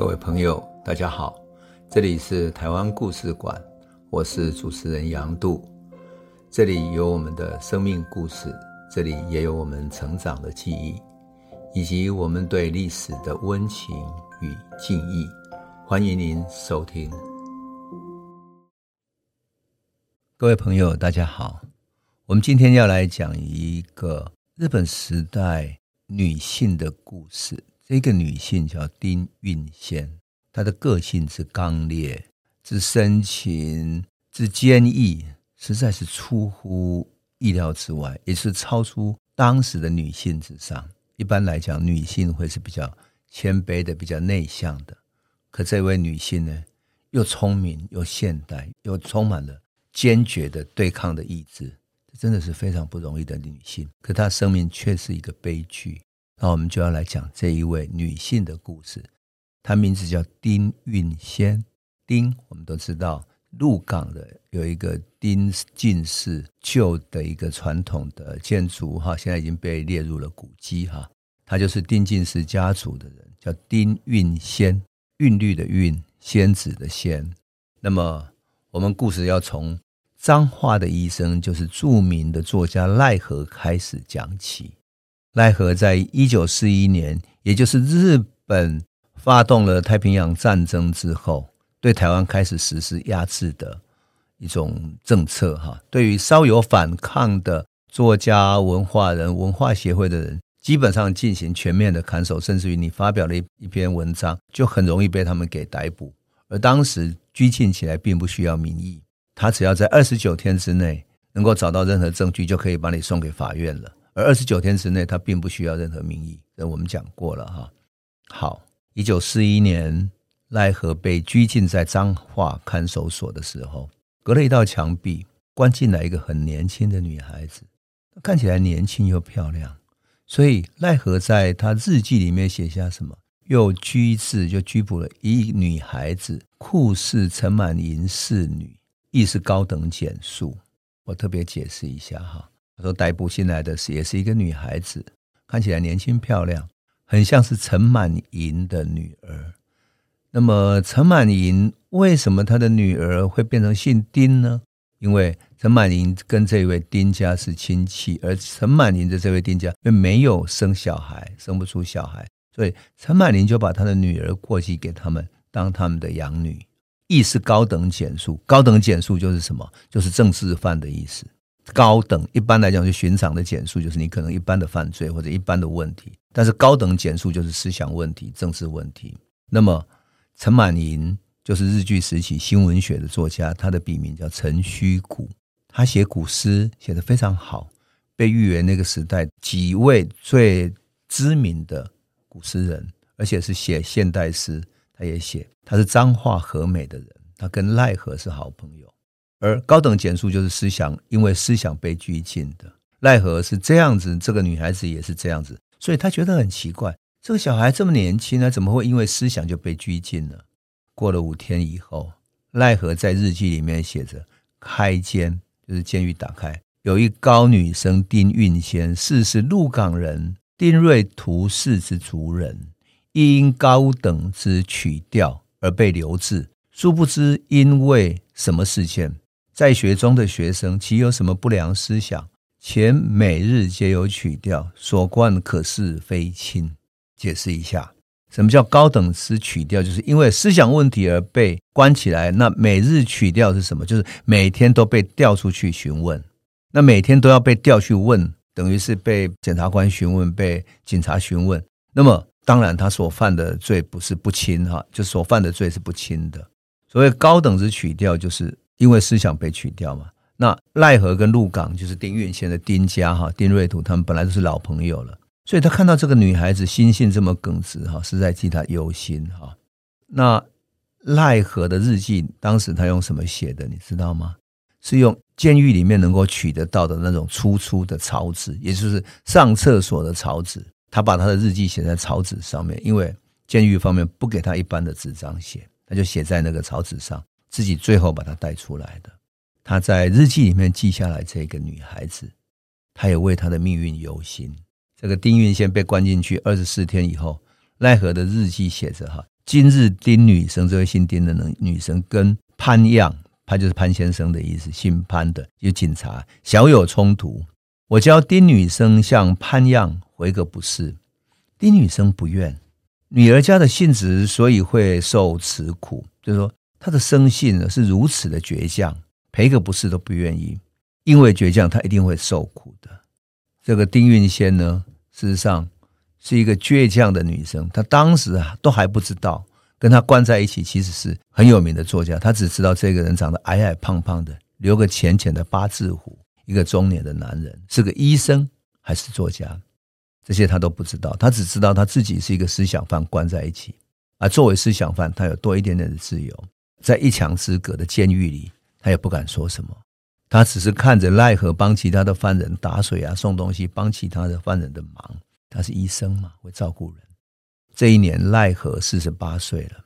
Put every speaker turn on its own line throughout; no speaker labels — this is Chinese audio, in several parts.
各位朋友，大家好，这里是台湾故事馆，我是主持人杨度，这里有我们的生命故事，这里也有我们成长的记忆，以及我们对历史的温情与敬意，欢迎您收听。各位朋友，大家好，我们今天要来讲一个日本时代女性的故事。这个女性叫丁运仙，她的个性之刚烈、之深情、之坚毅，实在是出乎意料之外，也是超出当时的女性之上。一般来讲，女性会是比较谦卑的、比较内向的。可这位女性呢，又聪明又现代，又充满了坚决的对抗的意志，这真的是非常不容易的女性。可她生命却是一个悲剧。那我们就要来讲这一位女性的故事，她名字叫丁韵仙。丁，我们都知道，鹿港的有一个丁进士旧的一个传统的建筑哈，现在已经被列入了古迹哈。他就是丁进士家族的人，叫丁韵仙，韵律的韵，仙子的仙。那么，我们故事要从彰化的医生，就是著名的作家赖和开始讲起。奈何在一九四一年，也就是日本发动了太平洋战争之后，对台湾开始实施压制的一种政策。哈，对于稍有反抗的作家、文化人、文化协会的人，基本上进行全面的看守，甚至于你发表了一一篇文章，就很容易被他们给逮捕。而当时拘禁起来并不需要民意，他只要在二十九天之内能够找到任何证据，就可以把你送给法院了。而二十九天之内，他并不需要任何名义，这我们讲过了哈。好，一九四一年，奈何被拘禁在彰化看守所的时候，隔了一道墙壁，关进来一个很年轻的女孩子，看起来年轻又漂亮，所以奈何在他日记里面写下什么？又拘制，就拘捕了一女孩子，酷似陈满银侍女，亦是高等检肃。我特别解释一下哈。说逮捕进来的是也是一个女孩子，看起来年轻漂亮，很像是陈满银的女儿。那么陈满银为什么他的女儿会变成姓丁呢？因为陈满银跟这位丁家是亲戚，而陈满银的这位丁家又没有生小孩，生不出小孩，所以陈满银就把他的女儿过继给他们当他们的养女，亦是高等简述。高等简述就是什么？就是政治犯的意思。高等一般来讲是寻常的检肃，就是你可能一般的犯罪或者一般的问题，但是高等检肃就是思想问题、政治问题。那么陈满盈就是日据时期新文学的作家，他的笔名叫陈虚谷，他写古诗写得非常好，被誉为那个时代几位最知名的古诗人，而且是写现代诗，他也写。他是彰化和美的人，他跟赖和是好朋友。而高等检肃就是思想，因为思想被拘禁的。奈何是这样子，这个女孩子也是这样子，所以她觉得很奇怪，这个小孩这么年轻呢，怎么会因为思想就被拘禁呢？过了五天以后，奈何在日记里面写着：开监就是监狱打开，有一高女生丁运仙，氏是鹿港人，丁瑞图氏之族人，因高等之取调而被留置，殊不知因为什么事件。在学中的学生，岂有什么不良思想？且每日皆有曲调，所观可是非轻。解释一下，什么叫高等之曲调？就是因为思想问题而被关起来。那每日曲调是什么？就是每天都被调出去询问。那每天都要被调去问，等于是被检察官询问，被警察询问。那么，当然他所犯的罪不是不轻哈，就所犯的罪是不轻的。所谓高等之曲调，就是。因为思想被取掉嘛，那赖和跟鹿港就是丁运贤的丁家哈，丁瑞图他们本来都是老朋友了，所以他看到这个女孩子心性这么耿直哈，实在替他忧心哈。那赖和的日记当时他用什么写的，你知道吗？是用监狱里面能够取得到的那种粗粗的草纸，也就是上厕所的草纸。他把他的日记写在草纸上面，因为监狱方面不给他一般的纸张写，他就写在那个草纸上。自己最后把她带出来的，他在日记里面记下来这个女孩子，他也为她的命运忧心。这个丁运仙被关进去二十四天以后，奈何的日记写着哈，今日丁女生这位姓丁的女生跟潘样，潘就是潘先生的意思，姓潘的有警察小有冲突。我教丁女生向潘样回个不是，丁女生不愿。女儿家的性质，所以会受此苦，就是说他的生性呢是如此的倔强，赔个不是都不愿意，因为倔强，他一定会受苦的。这个丁运仙呢，事实上是一个倔强的女生，她当时啊都还不知道，跟她关在一起其实是很有名的作家，她只知道这个人长得矮矮胖胖的，留个浅浅的八字胡，一个中年的男人，是个医生还是作家？这些她都不知道，她只知道她自己是一个思想犯，关在一起。而作为思想犯，他有多一点点的自由，在一墙之隔的监狱里，他也不敢说什么。他只是看着赖和帮其他的犯人打水啊、送东西，帮其他的犯人的忙。他是医生嘛，会照顾人。这一年，赖和四十八岁了。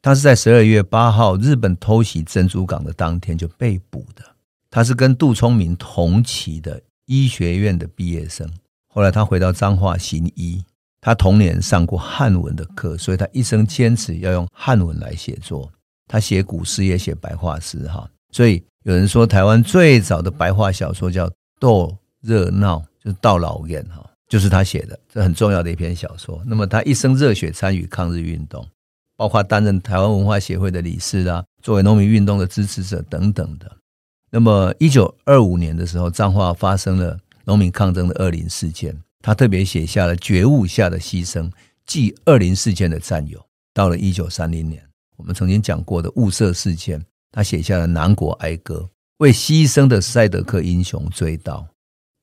他是在十二月八号日本偷袭珍珠港的当天就被捕的。他是跟杜聪明同期的医学院的毕业生。后来他回到彰化行医，他童年上过汉文的课，所以他一生坚持要用汉文来写作。他写古诗也写白话诗，哈。所以有人说台湾最早的白话小说叫《斗热闹》，就是到老院哈，就是他写的，这很重要的一篇小说。那么他一生热血参与抗日运动，包括担任台湾文化协会的理事啊，作为农民运动的支持者等等的。那么一九二五年的时候，彰化发生了。农民抗争的二林事件，他特别写下了觉悟下的牺牲，记二林事件的战友。到了一九三零年，我们曾经讲过的雾社事件，他写下了南国哀歌，为牺牲的赛德克英雄追悼。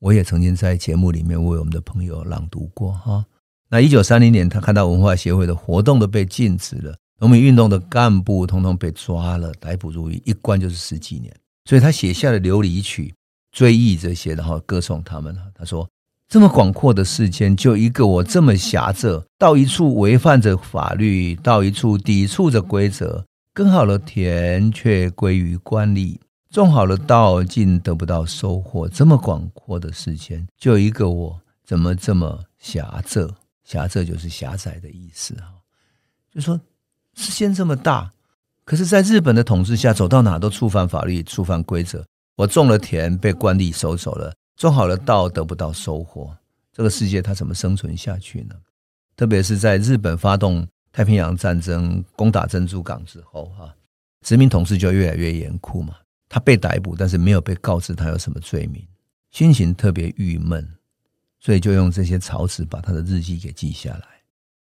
我也曾经在节目里面为我们的朋友朗读过哈。那一九三零年，他看到文化协会的活动都被禁止了，农民运动的干部通通被抓了，逮捕入狱，一关就是十几年，所以他写下了《琉璃曲》。追忆这些，然后歌颂他们。他说：“这么广阔的世间，就一个我这么狭窄，到一处违反着法律，到一处抵触着规则。耕好了田，却归于官吏；种好了稻，竟得不到收获。这么广阔的世间，就一个我，怎么这么狭窄？狭窄就是狭窄的意思。哈，就说世间这么大，可是，在日本的统治下，走到哪都触犯法律，触犯规则。”我种了田，被官吏收走了；种好了稻，得不到收获。这个世界它怎么生存下去呢？特别是在日本发动太平洋战争、攻打珍珠港之后，哈，殖民统治就越来越严酷嘛。他被逮捕，但是没有被告知他有什么罪名，心情特别郁闷，所以就用这些草纸把他的日记给记下来。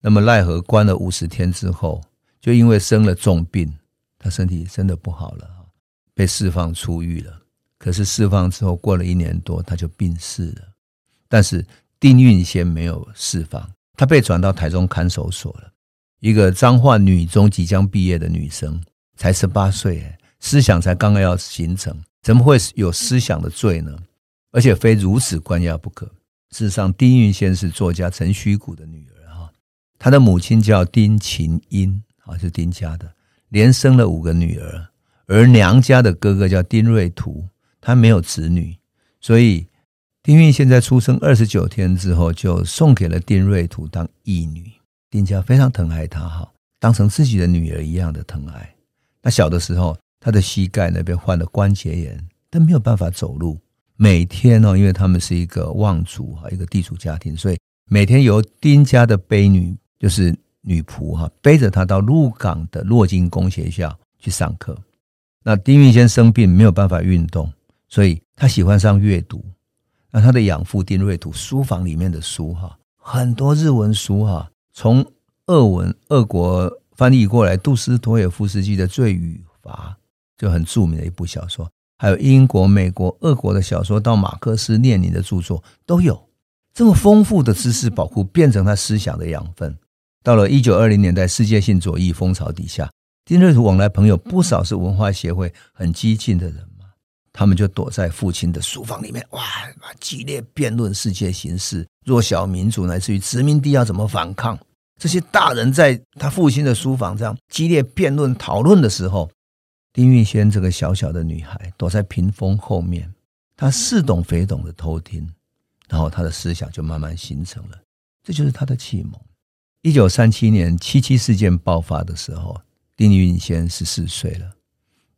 那么奈何关了五十天之后，就因为生了重病，他身体真的不好了，被释放出狱了。可是释放之后，过了一年多，他就病逝了。但是丁运仙没有释放，他被转到台中看守所了。一个彰化女中即将毕业的女生，才十八岁，思想才刚刚要形成，怎么会有思想的罪呢？而且非如此关押不可。事实上，丁运仙是作家陈虚谷的女儿哈，她的母亲叫丁琴英，啊，是丁家的，连生了五个女儿，而娘家的哥哥叫丁瑞图。他没有子女，所以丁运现在出生二十九天之后，就送给了丁瑞图当义女。丁家非常疼爱她，哈，当成自己的女儿一样的疼爱。那小的时候，他的膝盖那边患了关节炎，但没有办法走路。每天哦，因为他们是一个望族哈，一个地主家庭，所以每天由丁家的悲女，就是女仆哈，背着他到鹿港的洛金公学校去上课。那丁运仙生病，没有办法运动。所以他喜欢上阅读，那他的养父丁瑞图书房里面的书哈，很多日文书哈，从俄文俄国翻译过来，杜斯妥也夫斯基的《罪与罚》就很著名的一部小说，还有英国、美国、俄国的小说，到马克思列宁的著作都有。这么丰富的知识宝库，变成他思想的养分。到了一九二零年代，世界性左翼风潮底下，丁瑞图往来朋友不少是文化协会很激进的人。他们就躲在父亲的书房里面，哇，激烈辩论世界形势、弱小民族乃至于殖民地要怎么反抗。这些大人在他父亲的书房这样激烈辩论讨论的时候，丁运仙这个小小的女孩躲在屏风后面，她似懂非懂的偷听，然后她的思想就慢慢形成了。这就是她的启蒙。一九三七年七七事件爆发的时候，丁运先十四岁了，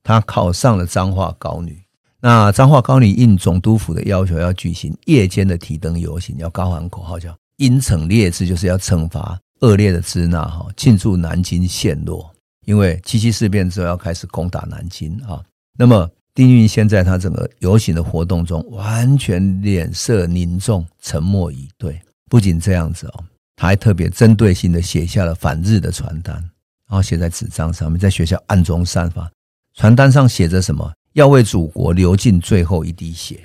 他考上了彰化高女。那彰化高女应总督府的要求，要举行夜间的提灯游行，要高喊口号，叫“因惩劣治”，就是要惩罚恶劣的支那哈，庆祝南京陷落。因为七七事变之后要开始攻打南京啊。那么丁运先在他整个游行的活动中，完全脸色凝重，沉默以对。不仅这样子哦，他还特别针对性的写下了反日的传单，然后写在纸张上面，在学校暗中散发。传单上写着什么？要为祖国流尽最后一滴血。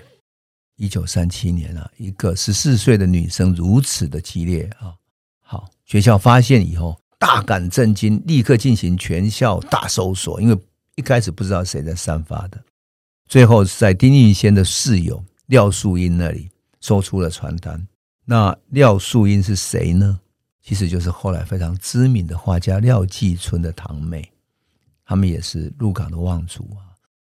一九三七年啊，一个十四岁的女生如此的激烈啊！好，学校发现以后大感震惊，立刻进行全校大搜索，因为一开始不知道谁在散发的。最后在丁运先的室友廖树英那里搜出了传单。那廖树英是谁呢？其实就是后来非常知名的画家廖继春的堂妹，他们也是鹿港的望族啊。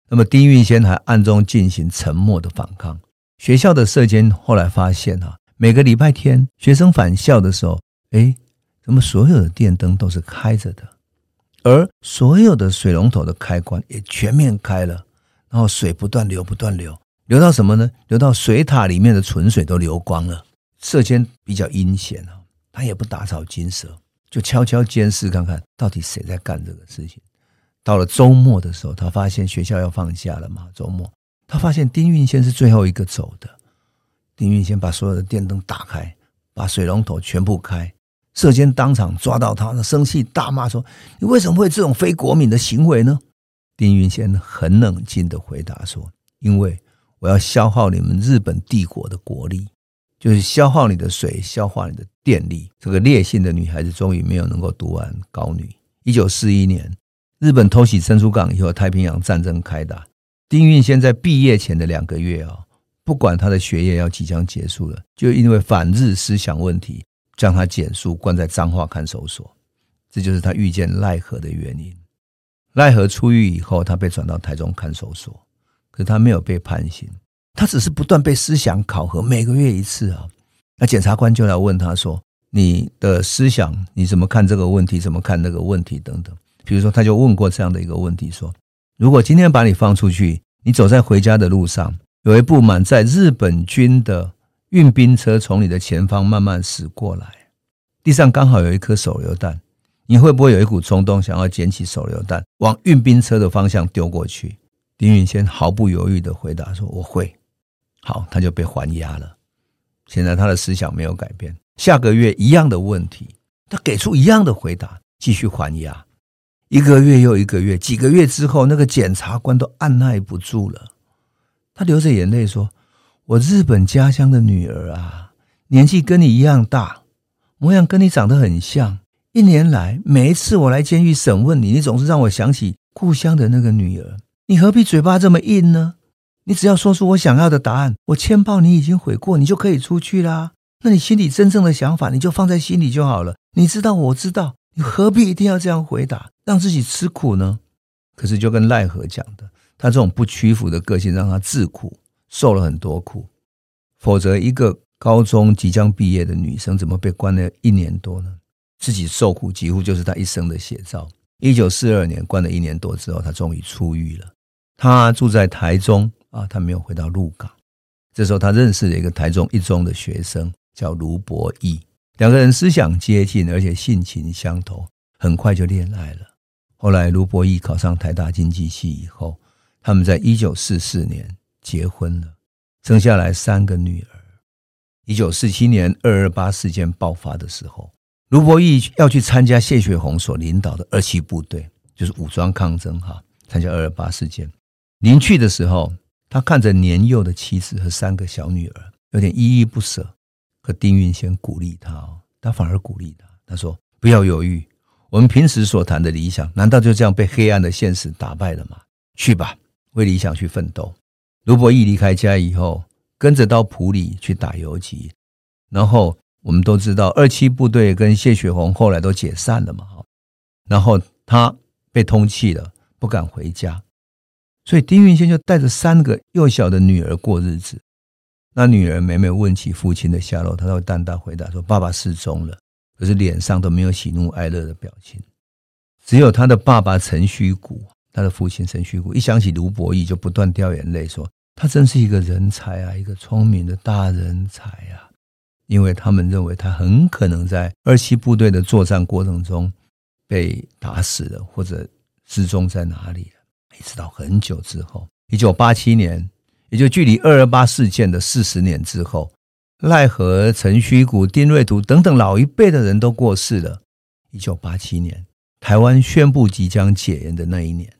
那么丁运先还暗中进行沉默的反抗。学校的社监后来发现啊，每个礼拜天学生返校的时候，哎，怎么所有的电灯都是开着的，而所有的水龙头的开关也全面开了，然后水不断流，不断流，流到什么呢？流到水塔里面的纯水都流光了。社监比较阴险啊，他也不打草惊蛇，就悄悄监视看看到底谁在干这个事情。到了周末的时候，他发现学校要放假了嘛。周末，他发现丁运先是最后一个走的。丁运先把所有的电灯打开，把水龙头全部开。舍监当场抓到他，生气大骂说：“你为什么会这种非国民的行为呢？”丁云先很冷静的回答说：“因为我要消耗你们日本帝国的国力，就是消耗你的水，消耗你的电力。”这个烈性的女孩子终于没有能够读完高女。一九四一年。日本偷袭珍珠港以后，太平洋战争开打。丁运先在毕业前的两个月啊，不管他的学业要即将结束了，就因为反日思想问题，将他检肃关在彰化看守所。这就是他遇见赖和的原因。赖和出狱以后，他被转到台中看守所，可是他没有被判刑，他只是不断被思想考核，每个月一次啊。那检察官就来问他说：“你的思想，你怎么看这个问题？怎么看那个问题？等等。”比如说，他就问过这样的一个问题：说，如果今天把你放出去，你走在回家的路上，有一部满载日本军的运兵车从你的前方慢慢驶过来，地上刚好有一颗手榴弹，你会不会有一股冲动想要捡起手榴弹往运兵车的方向丢过去？丁运先毫不犹豫的回答说：“我会。”好，他就被还押了。现在他的思想没有改变，下个月一样的问题，他给出一样的回答，继续还押。一个月又一个月，几个月之后，那个检察官都按捺不住了，他流着眼泪说：“我日本家乡的女儿啊，年纪跟你一样大，模样跟你长得很像。一年来，每一次我来监狱审问你，你总是让我想起故乡的那个女儿。你何必嘴巴这么硬呢？你只要说出我想要的答案，我签报你已经悔过，你就可以出去啦。那你心里真正的想法，你就放在心里就好了。你知道，我知道。”你何必一定要这样回答，让自己吃苦呢？可是就跟赖和讲的，他这种不屈服的个性，让他自苦，受了很多苦。否则，一个高中即将毕业的女生，怎么被关了一年多呢？自己受苦，几乎就是她一生的写照。一九四二年关了一年多之后，她终于出狱了。她住在台中啊，她没有回到鹿港。这时候，她认识了一个台中一中的学生，叫卢博义。两个人思想接近，而且性情相投，很快就恋爱了。后来卢伯义考上台大经济系以后，他们在一九四四年结婚了，生下来三个女儿。一九四七年二二八事件爆发的时候，卢伯义要去参加谢雪红所领导的二七部队，就是武装抗争哈，参加二二八事件。临去的时候，他看着年幼的妻子和三个小女儿，有点依依不舍。可丁运先鼓励他哦，他反而鼓励他。他说：“不要犹豫，我们平时所谈的理想，难道就这样被黑暗的现实打败了吗？去吧，为理想去奋斗。”卢伯义离开家以后，跟着到埔里去打游击。然后我们都知道，二七部队跟谢雪红后来都解散了嘛。然后他被通缉了，不敢回家，所以丁运先就带着三个幼小的女儿过日子。那女儿每每问起父亲的下落，他都会淡淡回答说：“爸爸失踪了。”可是脸上都没有喜怒哀乐的表情。只有他的爸爸陈虚谷，他的父亲陈虚谷，一想起卢伯义就不断掉眼泪，说他真是一个人才啊，一个聪明的大人才啊。因为他们认为他很可能在二七部队的作战过程中被打死了，或者失踪在哪里了。一直到很久之后，一九八七年，也就距离二二八事件的四十年之后，赖和、陈虚谷、丁瑞图等等老一辈的人都过世了。一九八七年，台湾宣布即将解严的那一年，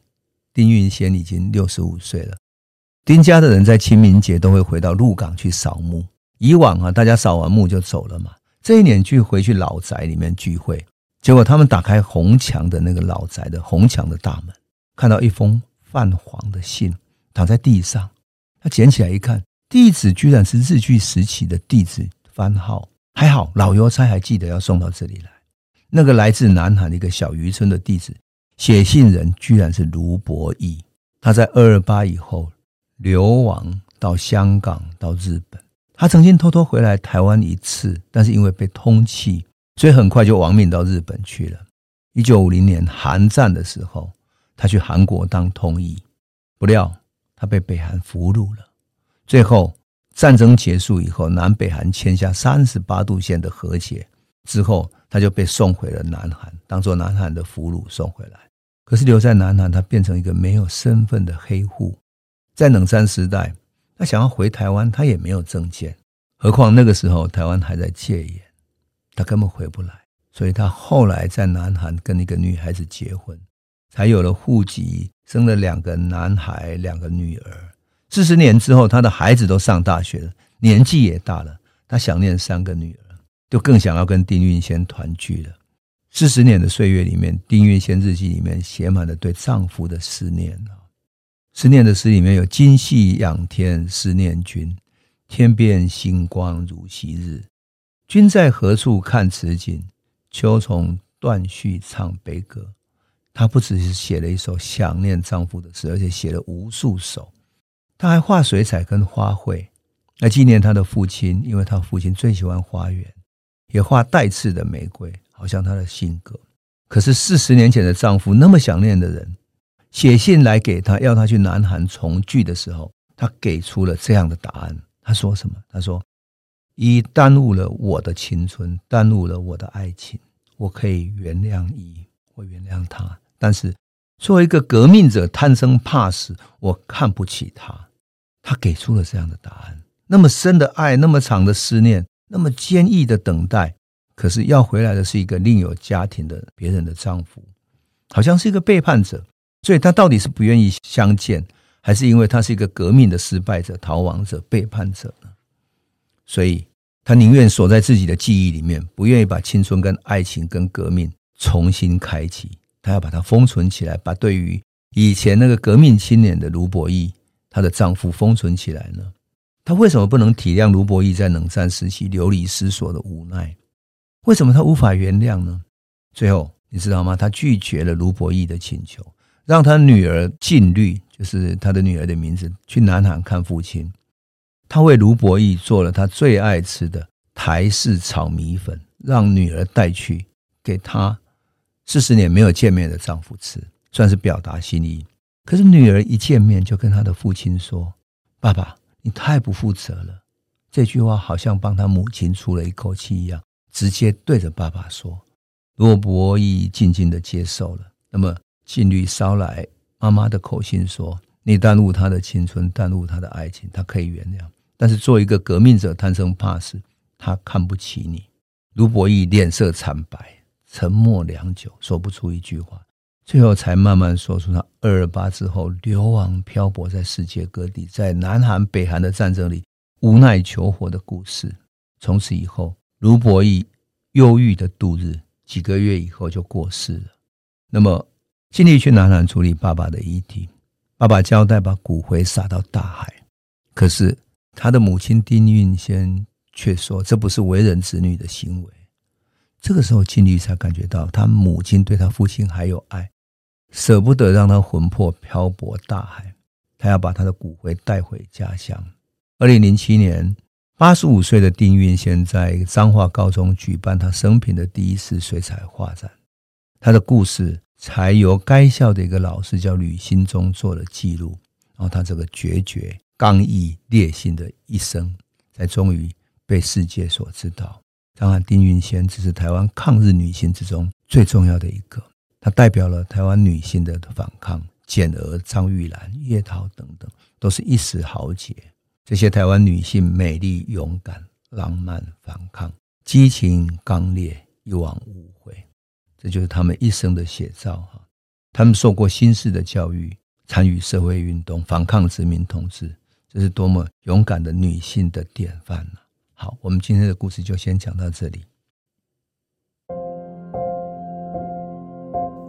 丁运先已经六十五岁了。丁家的人在清明节都会回到鹿港去扫墓。以往啊，大家扫完墓就走了嘛。这一年去回去老宅里面聚会，结果他们打开红墙的那个老宅的红墙的大门，看到一封泛黄的信躺在地上。他捡起来一看，地址居然是日据时期的地址番号。还好老邮差还记得要送到这里来。那个来自南韩的一个小渔村的地址，写信人居然是卢伯义。他在二二八以后流亡到香港，到日本。他曾经偷偷回来台湾一次，但是因为被通缉，所以很快就亡命到日本去了。一九五零年韩战的时候，他去韩国当通译，不料他被北韩俘虏了。最后战争结束以后，南北韩签下三十八度线的和解之后，他就被送回了南韩，当做南韩的俘虏送回来。可是留在南韩，他变成一个没有身份的黑户，在冷战时代。他想要回台湾，他也没有证件，何况那个时候台湾还在戒严，他根本回不来。所以他后来在南韩跟一个女孩子结婚，才有了户籍，生了两个男孩，两个女儿。四十年之后，他的孩子都上大学了，年纪也大了，他想念三个女儿，就更想要跟丁运先团聚了。四十年的岁月里面，丁运先日记里面写满了对丈夫的思念。思念的诗里面有“今夕仰天思念君，天边星光如昔日。君在何处看此景？秋虫断续唱悲歌。”她不只是写了一首想念丈夫的诗，而且写了无数首。他还画水彩跟花卉来纪念他的父亲，因为他父亲最喜欢花园，也画带刺的玫瑰，好像她的性格。可是四十年前的丈夫，那么想念的人。写信来给他，要他去南韩重聚的时候，他给出了这样的答案。他说什么？他说：“一耽误了我的青春，耽误了我的爱情，我可以原谅一，我原谅他。但是作为一个革命者，贪生怕死，我看不起他。”他给出了这样的答案。那么深的爱，那么长的思念，那么坚毅的等待，可是要回来的是一个另有家庭的别人的丈夫，好像是一个背叛者。所以他到底是不愿意相见，还是因为他是一个革命的失败者、逃亡者、背叛者呢？所以他宁愿锁在自己的记忆里面，不愿意把青春、跟爱情、跟革命重新开启。他要把它封存起来，把对于以前那个革命青年的卢伯义，她的丈夫封存起来呢？她为什么不能体谅卢伯义在冷战时期流离失所的无奈？为什么她无法原谅呢？最后你知道吗？她拒绝了卢伯义的请求。让她女儿静虑，就是她的女儿的名字，去南韩看父亲。她为卢伯义做了他最爱吃的台式炒米粉，让女儿带去给他四十年没有见面的丈夫吃，算是表达心意。可是女儿一见面就跟他的父亲说：“爸爸，你太不负责了。”这句话好像帮他母亲出了一口气一样，直接对着爸爸说。卢伯义静静的接受了。那么。静虑捎来妈妈的口信说：“你耽误他的青春，耽误他的爱情，他可以原谅。但是做一个革命者，贪生怕死，他看不起你。”卢伯义脸色惨白，沉默良久，说不出一句话，最后才慢慢说出他二二八之后流亡漂泊在世界各地，在南韩、北韩的战争里无奈求活的故事。从此以后，卢伯义忧郁的度日，几个月以后就过世了。那么。尽力去南韩处理爸爸的遗体，爸爸交代把骨灰撒到大海，可是他的母亲丁运先却说这不是为人子女的行为。这个时候，尽力才感觉到他母亲对他父亲还有爱，舍不得让他魂魄漂泊大海，他要把他的骨灰带回家乡。二零零七年，八十五岁的丁运先在彰化高中举办他生平的第一次水彩画展，他的故事才由该校的一个老师叫吕新忠做了记录。然后他这个决绝、刚毅、烈性的一生，才终于被世界所知道。当然，丁运先只是台湾抗日女性之中最重要的一个，它代表了台湾女性的反抗。简娥、张玉兰、叶桃等等，都是一时豪杰。这些台湾女性美丽、勇敢、浪漫、反抗、激情、刚烈，一往无回。这就是她们一生的写照哈。她们受过新式的教育，参与社会运动，反抗殖民统治，这是多么勇敢的女性的典范呢！好，我们今天的故事就先讲到这里。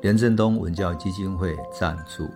连震东文教基金会赞助。